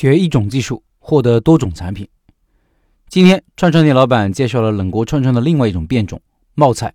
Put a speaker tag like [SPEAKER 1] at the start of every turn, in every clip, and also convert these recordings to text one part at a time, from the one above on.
[SPEAKER 1] 学一种技术，获得多种产品。今天串串店老板介绍了冷锅串串的另外一种变种——冒菜。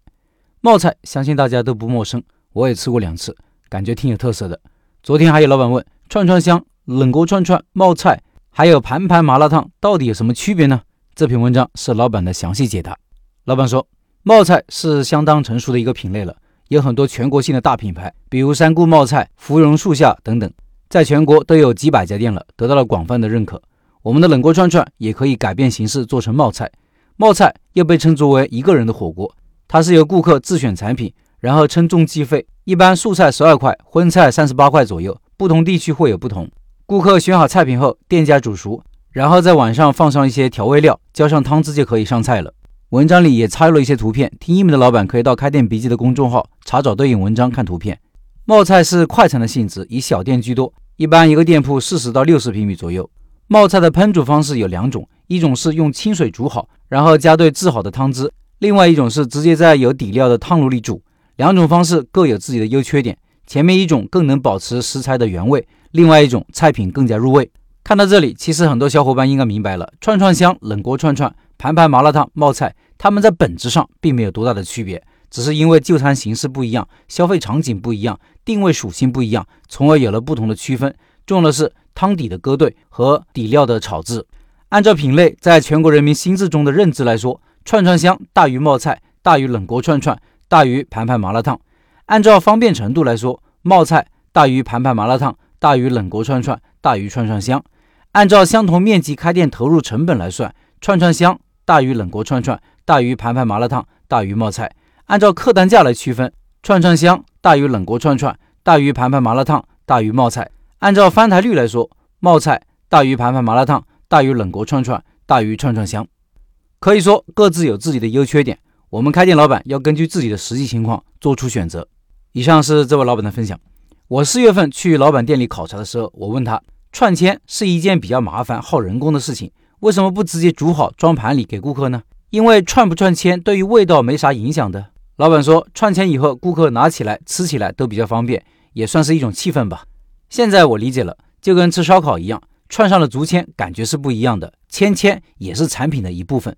[SPEAKER 1] 冒菜相信大家都不陌生，我也吃过两次，感觉挺有特色的。昨天还有老板问：串串香、冷锅串串、冒菜，还有盘盘麻辣烫到底有什么区别呢？这篇文章是老板的详细解答。老板说，冒菜是相当成熟的一个品类了，有很多全国性的大品牌，比如三顾冒菜、芙蓉树下等等。在全国都有几百家店了，得到了广泛的认可。我们的冷锅串串也可以改变形式做成冒菜，冒菜又被称作为一个人的火锅。它是由顾客自选产品，然后称重计费，一般素菜十二块，荤菜三十八块左右，不同地区会有不同。顾客选好菜品后，店家煮熟，然后在碗上放上一些调味料，浇上汤汁就可以上菜了。文章里也插入了一些图片，听英文的老板可以到开店笔记的公众号查找对应文章看图片。冒菜是快餐的性质，以小店居多。一般一个店铺四十到六十平米左右。冒菜的烹煮方式有两种，一种是用清水煮好，然后加对制好的汤汁；另外一种是直接在有底料的汤炉里煮。两种方式各有自己的优缺点。前面一种更能保持食材的原味，另外一种菜品更加入味。看到这里，其实很多小伙伴应该明白了：串串香、冷锅串串、盘盘麻辣烫、冒菜，它们在本质上并没有多大的区别。只是因为就餐形式不一样，消费场景不一样，定位属性不一样，从而有了不同的区分。重要的是汤底的搁对和底料的炒制。按照品类，在全国人民心智中的认知来说，串串香大于冒菜，大于冷锅串串，大于盘盘麻辣烫；按照方便程度来说，冒菜大于盘盘麻辣烫，大于冷锅串串，大于串串香；按照相同面积开店投入成本来算，串串香大于冷锅串串，大于盘盘麻辣烫，大于冒菜。按照客单价来区分，串串香大于冷锅串串，大于盘盘麻辣烫，大于冒菜。按照翻台率来说，冒菜大于盘盘麻辣烫，大于冷锅串串，大于串串香。可以说各自有自己的优缺点，我们开店老板要根据自己的实际情况做出选择。以上是这位老板的分享。我四月份去老板店里考察的时候，我问他，串签是一件比较麻烦、耗人工的事情，为什么不直接煮好装盘里给顾客呢？因为串不串签对于味道没啥影响的。老板说，串签以后，顾客拿起来、吃起来都比较方便，也算是一种气氛吧。现在我理解了，就跟吃烧烤一样，串上了竹签，感觉是不一样的。签签也是产品的一部分。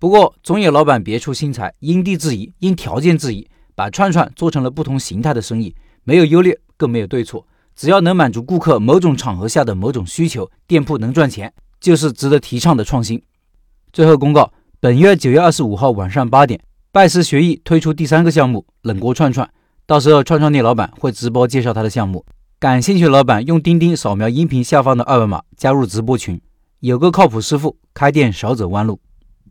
[SPEAKER 1] 不过，总有老板别出心裁，因地制宜，因条件制宜，把串串做成了不同形态的生意，没有优劣，更没有对错，只要能满足顾客某种场合下的某种需求，店铺能赚钱，就是值得提倡的创新。最后公告，本月九月二十五号晚上八点。拜师学艺推出第三个项目冷锅串串，到时候串串店老板会直播介绍他的项目，感兴趣的老板用钉钉扫描音频下方的二维码加入直播群，有个靠谱师傅，开店少走弯路。